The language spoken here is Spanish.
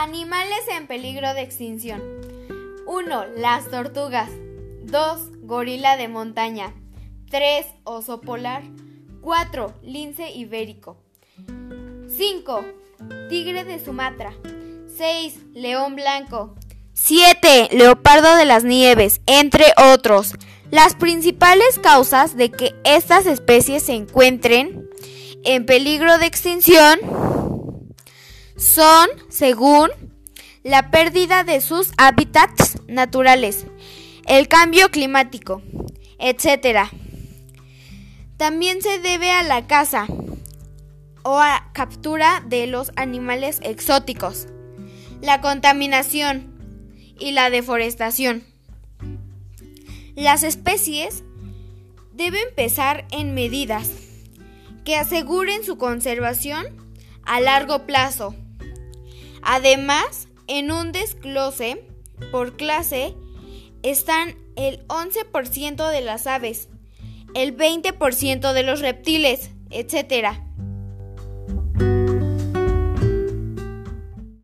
Animales en peligro de extinción. 1. Las tortugas. 2. Gorila de montaña. 3. Oso polar. 4. Lince ibérico. 5. Tigre de Sumatra. 6. León blanco. 7. Leopardo de las nieves, entre otros. Las principales causas de que estas especies se encuentren en peligro de extinción son, según, la pérdida de sus hábitats naturales, el cambio climático, etc. También se debe a la caza o a captura de los animales exóticos, la contaminación y la deforestación. Las especies deben empezar en medidas que aseguren su conservación a largo plazo. Además, en un desglose por clase están el 11% de las aves, el 20% de los reptiles, etc.